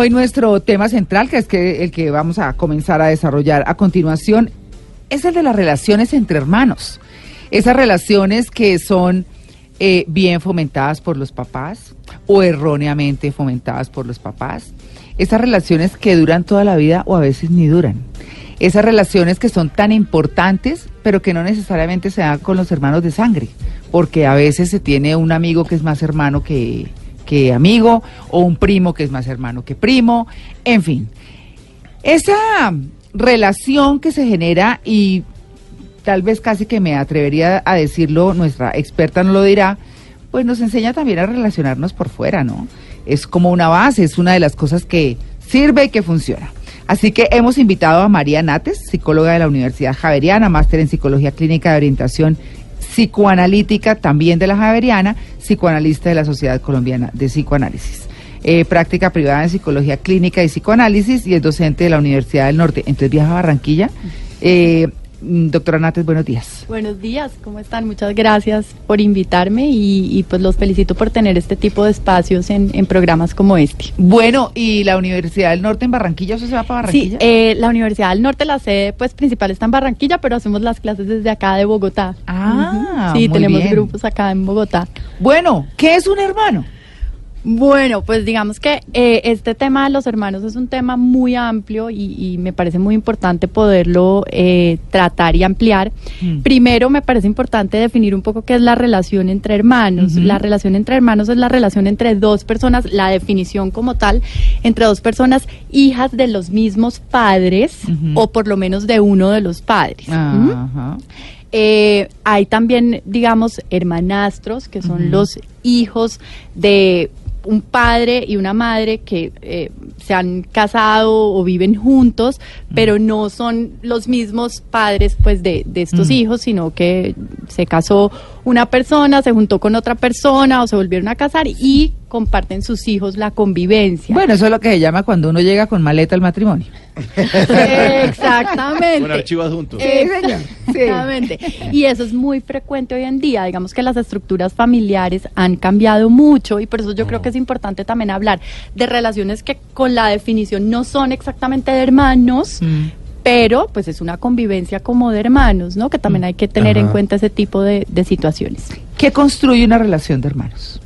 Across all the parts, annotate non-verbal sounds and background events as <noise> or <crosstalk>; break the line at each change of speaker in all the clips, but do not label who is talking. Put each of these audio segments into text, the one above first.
hoy nuestro tema central, que es que el que vamos a comenzar a desarrollar a continuación, es el de las relaciones entre hermanos. Esas relaciones que son eh, bien fomentadas por los papás o erróneamente fomentadas por los papás. Esas relaciones que duran toda la vida o a veces ni duran. Esas relaciones que son tan importantes, pero que no necesariamente se dan con los hermanos de sangre, porque a veces se tiene un amigo que es más hermano que, que amigo, o un primo que es más hermano que primo, en fin. Esa relación que se genera y tal vez casi que me atrevería a decirlo, nuestra experta no lo dirá, pues nos enseña también a relacionarnos por fuera, ¿no? Es como una base, es una de las cosas que sirve y que funciona. Así que hemos invitado a María Nates, psicóloga de la Universidad Javeriana, máster en Psicología Clínica de Orientación Psicoanalítica, también de la Javeriana, psicoanalista de la Sociedad Colombiana de Psicoanálisis. Eh, práctica privada en Psicología Clínica y Psicoanálisis y es docente de la Universidad del Norte. Entonces viaja a Barranquilla. Eh, doctora Nates, buenos días.
Buenos días, ¿cómo están? Muchas gracias por invitarme y, pues los felicito por tener este tipo de espacios en, programas como este.
Bueno, ¿y la Universidad del Norte en Barranquilla, eso se va para Barranquilla?
Sí, eh, la Universidad del Norte, la sede pues principal está en Barranquilla, pero hacemos las clases desde acá de Bogotá.
Ah,
Sí, tenemos grupos acá en Bogotá.
Bueno, ¿qué es un hermano?
Bueno, pues digamos que eh, este tema de los hermanos es un tema muy amplio y, me parece muy importante poderlo eh, tratar y ampliar. Mm. Primero, me parece importante definir un poco qué es la relación entre hermanos. La relación entre hermanos es la relación entre dos personas, la definición como tal, entre dos personas hijas de los mismos padres o por lo menos de uno de los padres. Eh, hay también, digamos, hermanastros, que son los hijos de un padre y una madre que eh, se han casado o viven juntos, pero no son los mismos padres pues de, de estos mm. hijos, sino que se casó una persona, se juntó con otra persona o se volvieron a casar y comparten sus hijos la convivencia.
Bueno, eso es lo que se llama cuando uno llega con maleta al matrimonio. <laughs>
Exactamente.
Con archivos juntos.
Exactamente. Y eso es muy frecuente hoy en día. Digamos que las estructuras familiares han cambiado mucho y por eso yo creo que es importante también hablar de relaciones que con la definición no son exactamente de hermanos, mm. pero pues es una convivencia como de hermanos, ¿no? Que también hay que tener en cuenta ese tipo de, de situaciones.
¿Qué construye una relación de hermanos?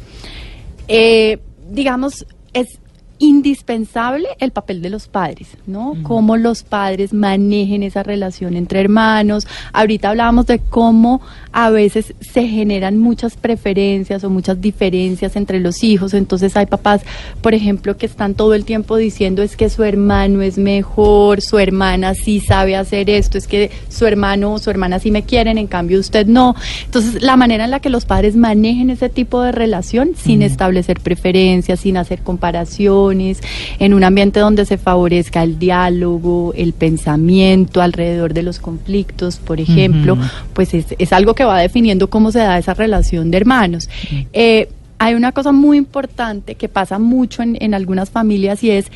Eh, digamos, es indispensable el papel de los padres, ¿no? Cómo los padres manejen esa relación entre hermanos. Ahorita hablábamos de cómo a veces se generan muchas preferencias o muchas diferencias entre los hijos. Entonces hay papás, por ejemplo, que están todo el tiempo diciendo es que su hermano es mejor, su hermana sí sabe hacer esto, es que su hermano o su hermana sí me quieren, en cambio usted no. Entonces la manera en la que los padres manejen ese tipo de relación sin establecer preferencias, sin hacer comparación, en un ambiente donde se favorezca el diálogo, el pensamiento alrededor de los conflictos, por ejemplo, pues es, algo que va definiendo cómo se da esa relación de hermanos. Eh, hay una cosa muy importante que pasa mucho en, en algunas familias y es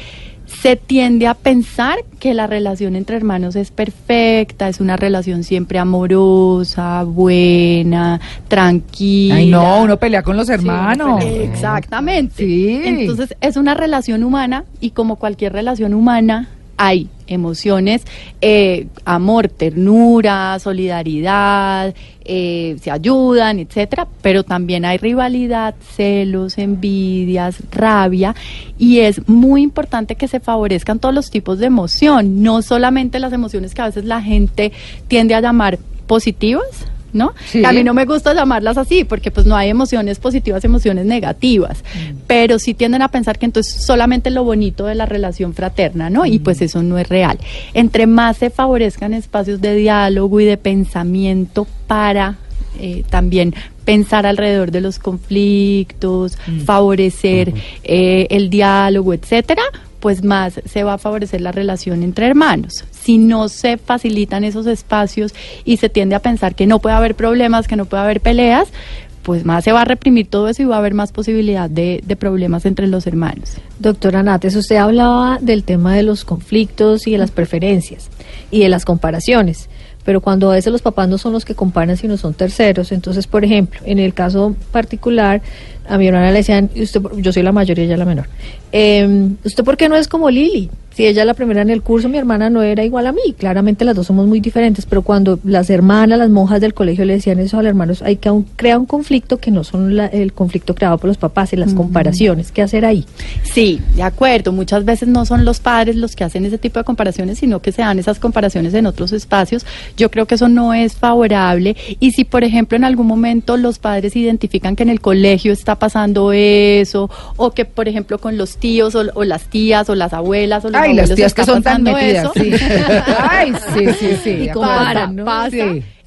se tiende a pensar que la relación entre hermanos es perfecta, es una relación siempre amorosa, buena, tranquila.
Ay, no, uno pelea con los hermanos.
exactamente. Sí. Entonces, es una relación humana y como cualquier relación humana, hay emociones, eh, amor, ternura, solidaridad, eh, se ayudan, etcétera, pero también hay rivalidad, celos, envidias, rabia, y es muy importante que se favorezcan todos los tipos de emoción, no solamente las emociones que a veces la gente tiende a llamar positivas, ¿no? A mí no me gusta llamarlas así porque pues no hay emociones positivas, emociones negativas, mm. pero sí tienden a pensar que entonces solamente lo bonito de la relación fraterna, ¿no? Y pues mm. eso no es real. Entre más se favorezcan espacios de diálogo y de pensamiento para eh, también pensar alrededor de los conflictos, mm. favorecer eh, el diálogo, etcétera, pues más se va a favorecer la relación entre hermanos. Si no se facilitan esos espacios y se tiende a pensar que no puede haber problemas, que no puede haber peleas, pues más se va a reprimir todo eso y va a haber más posibilidad de, problemas entre los hermanos.
Doctora Nates, usted hablaba del tema de los conflictos y de las preferencias y de las comparaciones
pero cuando a veces los papás no son los que comparan, sino son terceros. Entonces, por ejemplo, en el caso particular, a mi hermana le decían, usted, yo soy la mayor y ella la menor, eh, ¿usted por qué no es como Lili? Si ella es la primera en el curso, mi hermana no era igual a mí. Claramente las dos somos muy diferentes, pero cuando las hermanas, las monjas del colegio le decían eso a los hermanos, hay que aún crea un conflicto que no son el conflicto creado por los papás y las comparaciones. ¿Qué hacer ahí?
Sí, de acuerdo. Muchas veces no son los padres los que hacen ese tipo de comparaciones, sino que se dan esas comparaciones en otros espacios. Yo creo que eso no es favorable. Y si, por ejemplo, en algún momento los padres identifican que en el colegio está pasando eso, o que, por ejemplo, con los tíos o, las tías o las abuelas o los
Ay, las tías que son tan metidas. Sí. <laughs> Ay, sí, sí, sí.
Y comparan, ¿no? pasa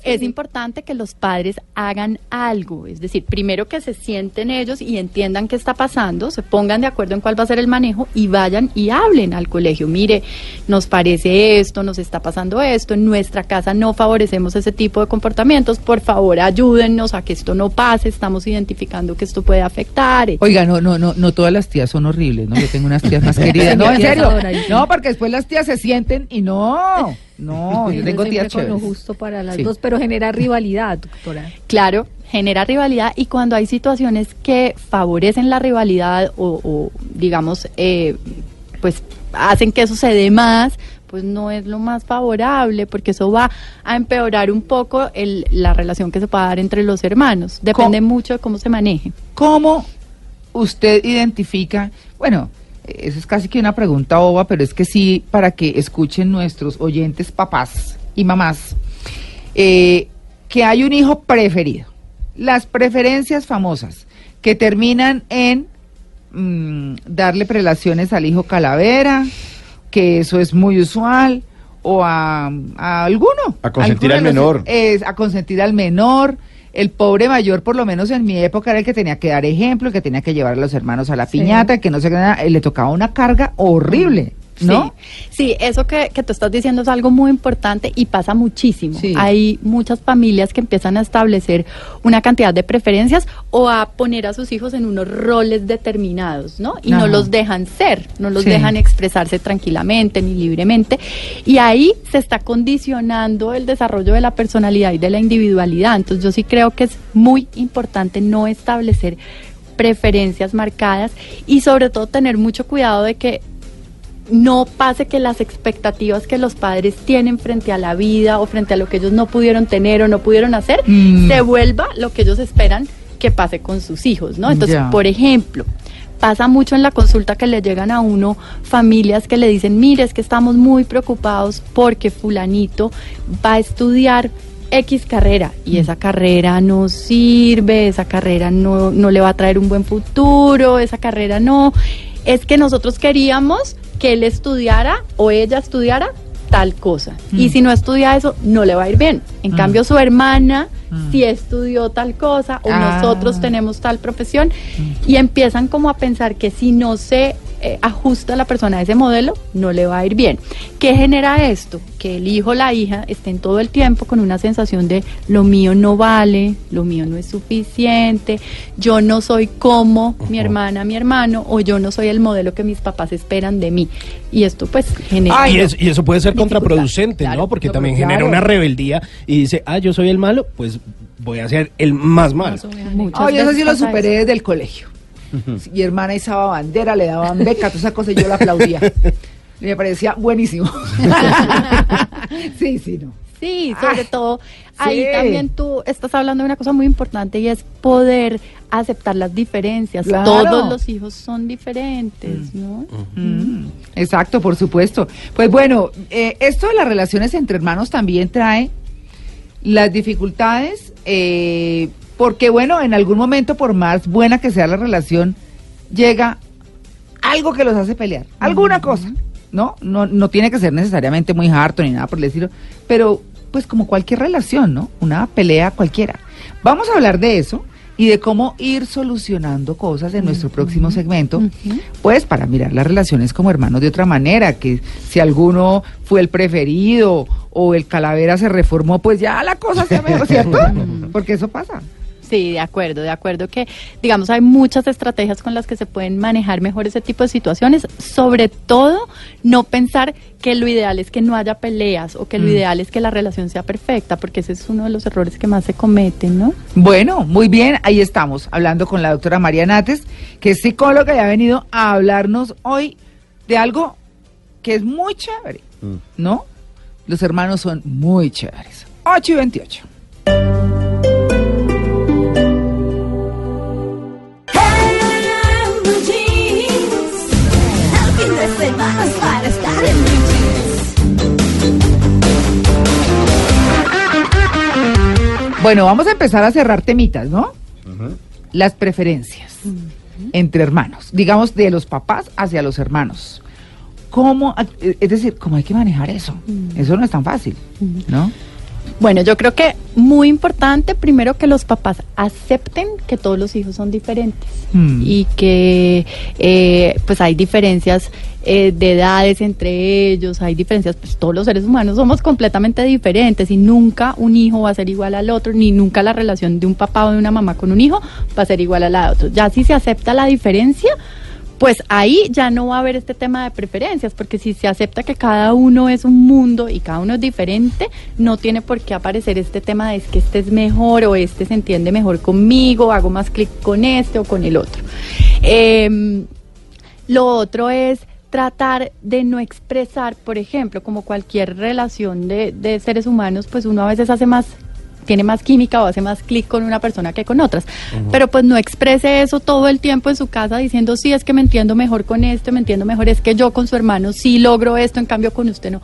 es importante que los padres hagan algo, es decir, primero que se sienten ellos y entiendan qué está pasando, se pongan de acuerdo en cuál va a ser el manejo y vayan y hablen al colegio. Mire, nos parece esto, nos está pasando esto, en nuestra casa no favorecemos ese tipo de comportamientos, por favor ayúdennos a que esto no pase, estamos identificando que esto puede afectar.
Oiga, no, no, no, no todas las tías son horribles, ¿no? Yo tengo unas tías más <laughs> queridas, no, en serio, no, porque después las tías se sienten y no. <laughs> No, <laughs> yo tengo tías chéveres.
justo para las dos, pero genera rivalidad, doctora.
Claro, genera rivalidad y cuando hay situaciones que favorecen la rivalidad o, digamos, eh, pues hacen que eso se dé más, pues no es lo más favorable porque eso va a empeorar un poco el, la relación que se pueda dar entre los hermanos. Depende mucho de cómo se maneje.
¿Cómo usted identifica, bueno, eso es casi que una pregunta boba, pero es que sí, para que escuchen nuestros oyentes papás y mamás, eh, que hay un hijo preferido. Las preferencias famosas que terminan en mm, darle prelaciones al hijo calavera, que eso es muy usual, o a, alguno.
A consentir al menor.
Es, a consentir al menor el pobre mayor, por lo menos en mi época, era el que tenía que dar ejemplo, que tenía que llevar a los hermanos a la piñata, que no se le tocaba una carga horrible. ¿No?
Sí, eso que, que tú estás diciendo es algo muy importante y pasa muchísimo. Hay muchas familias que empiezan a establecer una cantidad de preferencias o a poner a sus hijos en unos roles determinados, ¿no? Y no los dejan ser, no los dejan expresarse tranquilamente ni libremente. Y ahí se está condicionando el desarrollo de la personalidad y de la individualidad. Entonces yo sí creo que es muy importante no establecer preferencias marcadas y sobre todo tener mucho cuidado de que no pase que las expectativas que los padres tienen frente a la vida o frente a lo que ellos no pudieron tener o no pudieron hacer, mm. se vuelva lo que ellos esperan que pase con sus hijos, ¿no? Entonces, por ejemplo, pasa mucho en la consulta que le llegan a uno familias que le dicen, mire, es que estamos muy preocupados porque fulanito va a estudiar X carrera y esa carrera no sirve, esa carrera no, no le va a traer un buen futuro, esa carrera no. Es que nosotros queríamos que él estudiara o ella estudiara tal cosa. Y mm. si no estudia eso, no le va a ir bien. En mm. cambio, su hermana mm. si estudió tal cosa o ah. nosotros tenemos tal profesión y empiezan como a pensar que si no se eh, ajusta a la persona a ese modelo, no le va a ir bien. ¿Qué genera esto? Que el hijo o la hija estén todo el tiempo con una sensación de lo mío no vale, lo mío no es suficiente, yo no soy como mi hermana, mi hermano, o yo no soy el modelo que mis papás esperan de mí. Y esto pues genera...
y, eso puede ser contraproducente, ¿no? Porque también genera una rebeldía y dice, ah, yo soy el malo, pues voy a ser el más malo.
Ay, eso sí lo superé desde el colegio. Mi hermana izaba bandera, le daban beca, toda esa cosa, y yo la aplaudía. me parecía buenísimo. <laughs> sí, sí, no.
Sí, sobre todo ahí también tú estás hablando de una cosa muy importante y es poder aceptar las diferencias. Todos los hijos son diferentes, mm. ¿no?
Mm. Exacto, por supuesto. Pues bueno, eh, esto de las relaciones entre hermanos también trae las dificultades eh, porque bueno, en algún momento, por más buena que sea la relación, llega algo que los hace pelear, alguna cosa, ¿no? ¿no? No tiene que ser necesariamente muy harto ni nada por decirlo, pero pues como cualquier relación, ¿no? Una pelea cualquiera. Vamos a hablar de eso y de cómo ir solucionando cosas en nuestro próximo segmento, pues para mirar las relaciones como hermanos de otra manera, que si alguno fue el preferido o el calavera se reformó, pues ya la cosa se ve, <laughs> ¿cierto? Porque eso pasa.
Sí, de acuerdo, de acuerdo que, digamos, hay muchas estrategias con las que se pueden manejar mejor ese tipo de situaciones, sobre todo no pensar que lo ideal es que no haya peleas o que lo mm. ideal es que la relación sea perfecta, porque ese es uno de los errores que más se cometen, ¿no?
Bueno, muy bien, ahí estamos, hablando con la doctora María Nates, que es psicóloga y ha venido a hablarnos hoy de algo que es muy chévere, mm. ¿no? Los hermanos son muy chéveres. 8 y 28. Bueno, vamos a empezar a cerrar temitas, ¿no? Las preferencias entre hermanos, digamos de los papás hacia los hermanos. ¿Cómo, es decir, cómo hay que manejar eso? Eso no es tan fácil, ¿no?
Bueno, yo creo que muy importante primero que los papás acepten que todos los hijos son diferentes hmm. y que eh, pues hay diferencias eh, de edades entre ellos, hay diferencias, pues todos los seres humanos somos completamente diferentes y nunca un hijo va a ser igual al otro, ni nunca la relación de un papá o de una mamá con un hijo va a ser igual a la de otro. Ya si se acepta la diferencia, pues ahí ya no va a haber este tema de preferencias, porque si se acepta que cada uno es un mundo y cada uno es diferente, no tiene por qué aparecer este tema de es que este es mejor o este se entiende mejor conmigo, hago más clic con este o con el otro. Em, lo otro es tratar de no expresar, por ejemplo, como cualquier relación de, de seres humanos, pues uno a veces hace más tiene más química o hace más clic con una persona que con otras. Pero pues no exprese eso todo el tiempo en su casa diciendo, sí, es que me entiendo mejor con esto, me entiendo mejor, es que yo con su hermano sí logro esto, en cambio con usted no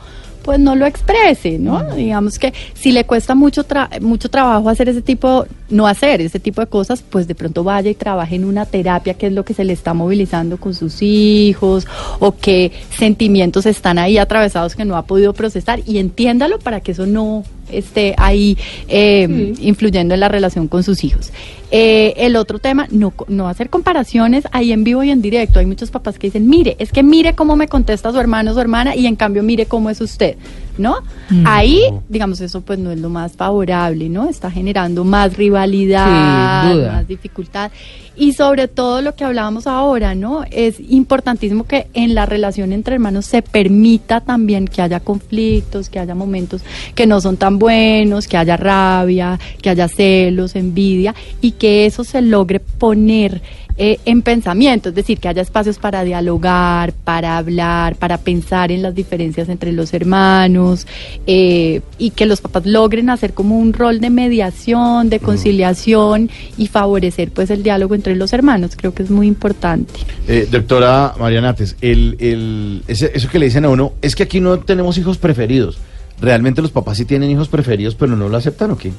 pues no lo exprese, ¿no? Digamos que si le cuesta mucho mucho trabajo hacer ese tipo, no hacer ese tipo de cosas, pues de pronto vaya y trabaje en una terapia, que es lo que se le está movilizando con sus hijos, o qué sentimientos están ahí atravesados que no ha podido procesar, y entiéndalo para que eso no esté ahí eh, influyendo en la relación con sus hijos. Eh, el otro tema, no, no hacer comparaciones ahí en vivo y en directo. Hay muchos papás que dicen, mire, es que mire cómo me contesta su hermano o su hermana y en cambio mire cómo es usted, ¿no? Mm. Ahí, digamos, eso pues no es lo más favorable, ¿no? Está generando más rivalidad, más dificultad y sobre todo lo que hablábamos ahora, ¿no? Es importantísimo que en la relación entre hermanos se permita también que haya conflictos, que haya momentos que no son tan buenos, que haya rabia, que haya celos, envidia y que eso se logre poner eh, en pensamiento, es decir, que haya espacios para dialogar, para hablar, para pensar en las diferencias entre los hermanos eh, y que los papás logren hacer como un rol de mediación, de conciliación y favorecer pues el diálogo entre los hermanos. Creo que es muy importante.
Eh, doctora Marianates, el, el, eso que le dicen a uno es que aquí no tenemos hijos preferidos. ¿Realmente los papás sí tienen hijos preferidos pero no lo aceptan o qué?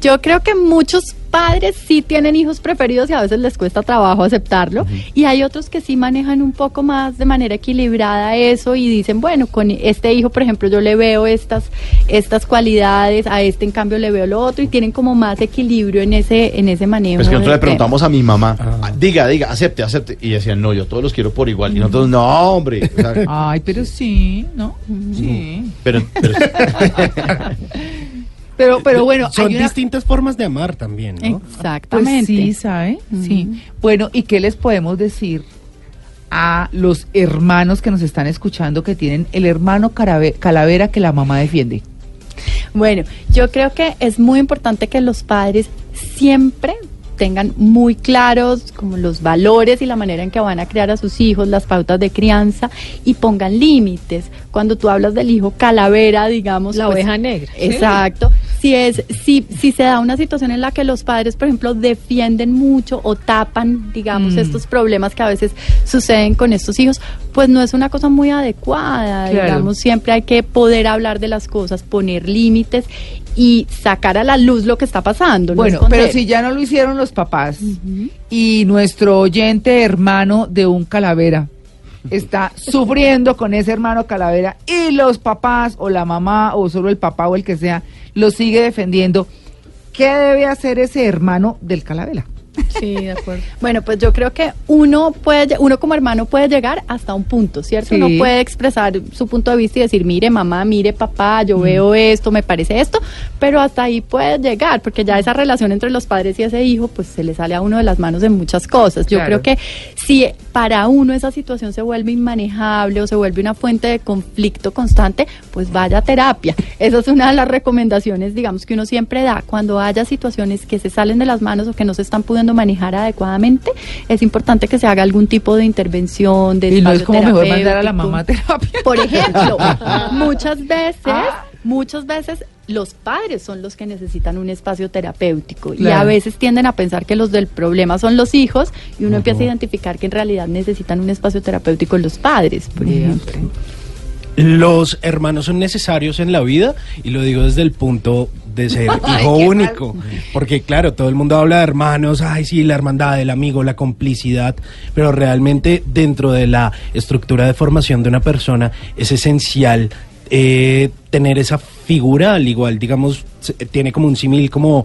Yo creo que muchos padres sí tienen hijos preferidos y a veces les cuesta trabajo aceptarlo. Y hay otros que sí manejan un poco más de manera equilibrada eso y dicen, bueno, con este hijo, por ejemplo, yo le veo estas, estas cualidades, a este en cambio le veo lo otro y tienen como más equilibrio en ese, en ese manejo.
Es que nosotros le preguntamos a mi mamá, ah. diga, diga, acepte, acepte. Y decían, no, yo todos los quiero por igual. Y nosotros, no, hombre.
Ay, pero sí, ¿no? Sí.
Pero, pero <laughs> <laughs>
Pero, pero bueno.
Son distintas formas de amar también, ¿no?
Exactamente.
Pues sí, ¿sabe? Sí. Bueno, ¿y qué les podemos decir a los hermanos que nos están escuchando que tienen el hermano calavera que la mamá defiende?
Bueno, yo creo que es muy importante que los padres siempre tengan muy claros como los valores y la manera en que van a criar a sus hijos, las pautas de crianza y pongan límites. Cuando tú hablas del hijo calavera, digamos,
la pues, oveja negra.
Exacto. Si es si si se da una situación en la que los padres, por ejemplo, defienden mucho o tapan, digamos, mm. estos problemas que a veces suceden con estos hijos, pues no es una cosa muy adecuada. Digamos, siempre hay que poder hablar de las cosas, poner límites y sacar a la luz lo que está pasando.
bueno, pero si ya no lo hicieron los papás y nuestro oyente hermano de un calavera. Está <laughs> sufriendo con ese hermano calavera y los papás o la mamá o solo el papá o el que sea lo sigue defendiendo, ¿qué debe hacer ese hermano del calavera?
Sí, de acuerdo. <laughs> Bueno, pues yo creo que uno puede, uno como hermano puede llegar hasta un punto, ¿cierto? Uno puede expresar su punto de vista y decir, mire mamá, mire papá, yo mm. veo esto, me parece esto, pero hasta ahí puede llegar, porque ya esa relación entre los padres y ese hijo, pues se le sale a uno de las manos en muchas cosas. Yo creo que si para uno esa situación se vuelve inmanejable o se vuelve una fuente de conflicto constante, pues vaya a terapia. Esa es una de las recomendaciones, digamos, que uno siempre da. Cuando haya situaciones que se salen de las manos o que no se están pudiendo manejar adecuadamente, es importante que se haga algún tipo de intervención, de
Y no es como mejor mandar a la mamá a terapia.
Por ejemplo, <laughs> muchas veces, ah. muchas veces los padres son los que necesitan un espacio terapéutico y a veces tienden a pensar que los del problema son los hijos y uno empieza a identificar que en realidad necesitan un espacio terapéutico los padres, por ejemplo.
Los hermanos son necesarios en la vida y lo digo desde el punto de ser <laughs> hijo único, porque claro, todo el mundo habla de hermanos, ay sí, la hermandad, el amigo, la complicidad, pero realmente dentro de la estructura de formación de una persona es esencial eh, tener esa figura, al igual, digamos, tiene como un símil como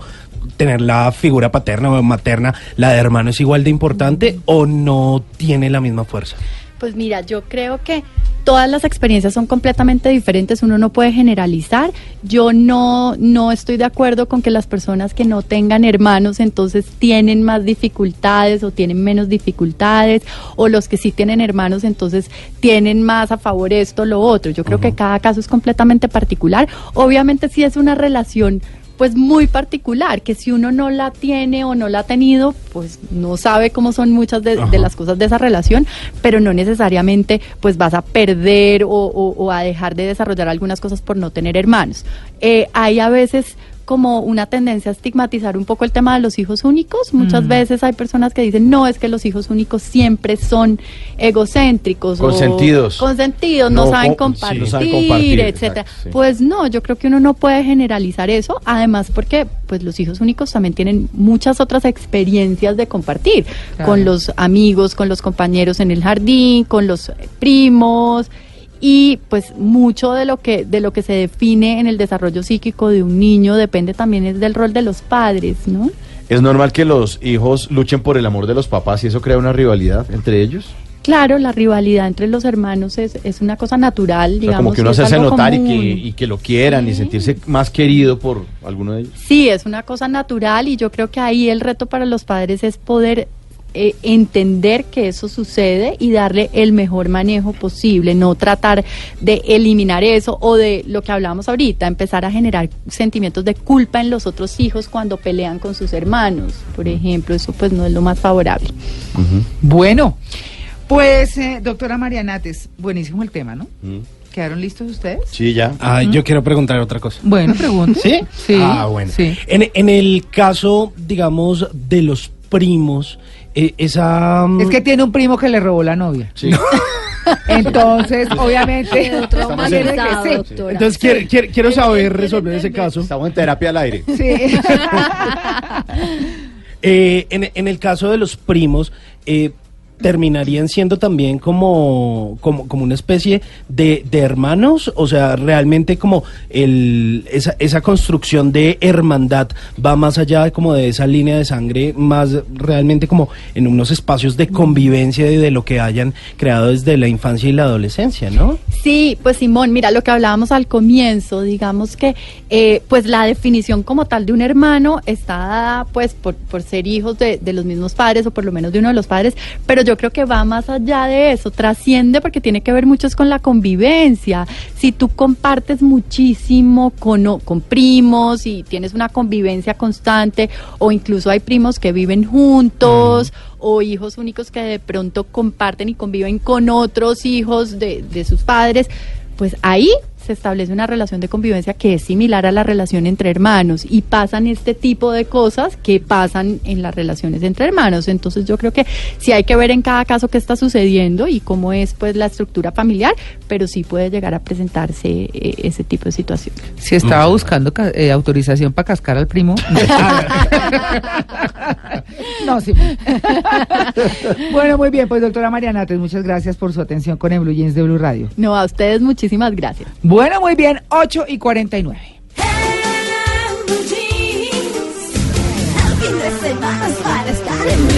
tener la figura paterna o materna, la de hermano es igual de importante o no tiene la misma fuerza.
Pues mira, yo creo que todas las experiencias son completamente diferentes, uno no puede generalizar. Yo no, no estoy de acuerdo con que las personas que no tengan hermanos entonces tienen más dificultades o tienen menos dificultades, o los que sí tienen hermanos entonces tienen más a favor esto o lo otro. Yo creo que cada caso es completamente particular. Obviamente si es una relación pues muy particular, que si uno no la tiene o no la ha tenido, pues no sabe cómo son muchas de, las cosas de esa relación, pero no necesariamente pues vas a perder o, a dejar de desarrollar algunas cosas por no tener hermanos. Eh, hay a veces como una tendencia a estigmatizar un poco el tema de los hijos únicos. Muchas mm. veces hay personas que dicen, no, es que los hijos únicos siempre son egocéntricos.
Consentidos.
O consentidos, no, saben compartir, etcétera. Pues no, yo creo que uno no puede generalizar eso, además porque pues los hijos únicos también tienen muchas otras experiencias de compartir, con los amigos, con los compañeros en el jardín, con los primos, y pues mucho de lo que de lo que se define en el desarrollo psíquico de un niño depende también es del rol de los padres, ¿no?
¿Es normal que los hijos luchen por el amor de los papás y eso crea una rivalidad entre ellos?
Claro, la rivalidad entre los hermanos es, es una cosa natural, digamos.
como que uno se hace notar y que, y que, lo quieran y sentirse más querido por alguno de ellos.
Sí, es una cosa natural y yo creo que ahí el reto para los padres es poder eh, entender que eso sucede y darle el mejor manejo posible, no tratar de eliminar eso o de lo que hablábamos ahorita, empezar a generar sentimientos de culpa en los otros hijos cuando pelean con sus hermanos, por ejemplo, eso pues no es lo más favorable.
Bueno, pues eh, doctora Marianates, buenísimo el tema, ¿no? ¿Quedaron listos ustedes?
Sí, ya.
Ah, Yo quiero preguntar otra cosa.
Bueno, pregunte.
¿Sí?
Sí.
Ah, bueno. Sí. En, en el caso, digamos, de los primos, eh, esa...
Mm, es que tiene un primo que le robó la novia. Sí. Entonces, obviamente,
Entonces, quiero, saber resolver ese caso.
Estamos en terapia al aire. Sí. <laughs>
Eh, en, en, el caso de los primos, eh, terminarían siendo también como, como, como una especie de, de, hermanos, o sea, realmente como el, esa, esa construcción de hermandad va más allá de como de esa línea de sangre, más realmente como en unos espacios de convivencia y de lo que hayan creado desde la infancia y la adolescencia, ¿no?
Sí, pues Simón, mira lo que hablábamos al comienzo, digamos que eh, pues la definición como tal de un hermano está dada pues por, por ser hijos de, de los mismos padres o por lo menos de uno de los padres, pero yo creo que va más allá de eso, trasciende porque tiene que ver mucho con la convivencia. Si tú compartes muchísimo con, con primos y tienes una convivencia constante, o incluso hay primos que viven juntos, o hijos únicos que de pronto comparten y conviven con otros hijos de, de sus padres, pues ahí se establece una relación de convivencia que es similar a la relación entre hermanos y pasan este tipo de cosas que pasan en las relaciones entre hermanos. Entonces yo creo que sí hay que ver en cada caso qué está sucediendo y cómo es pues la estructura familiar, pero sí puede llegar a presentarse eh, ese tipo de situación.
Si estaba buscando eh, autorización para cascar al primo. <laughs> <laughs> <laughs> no, sí. <laughs> bueno, muy bien, pues doctora Mariana, muchas gracias por su atención con el Blue Jeans de Blue Radio.
No, a ustedes muchísimas gracias.
Bueno, muy bien, 8 y 49.
El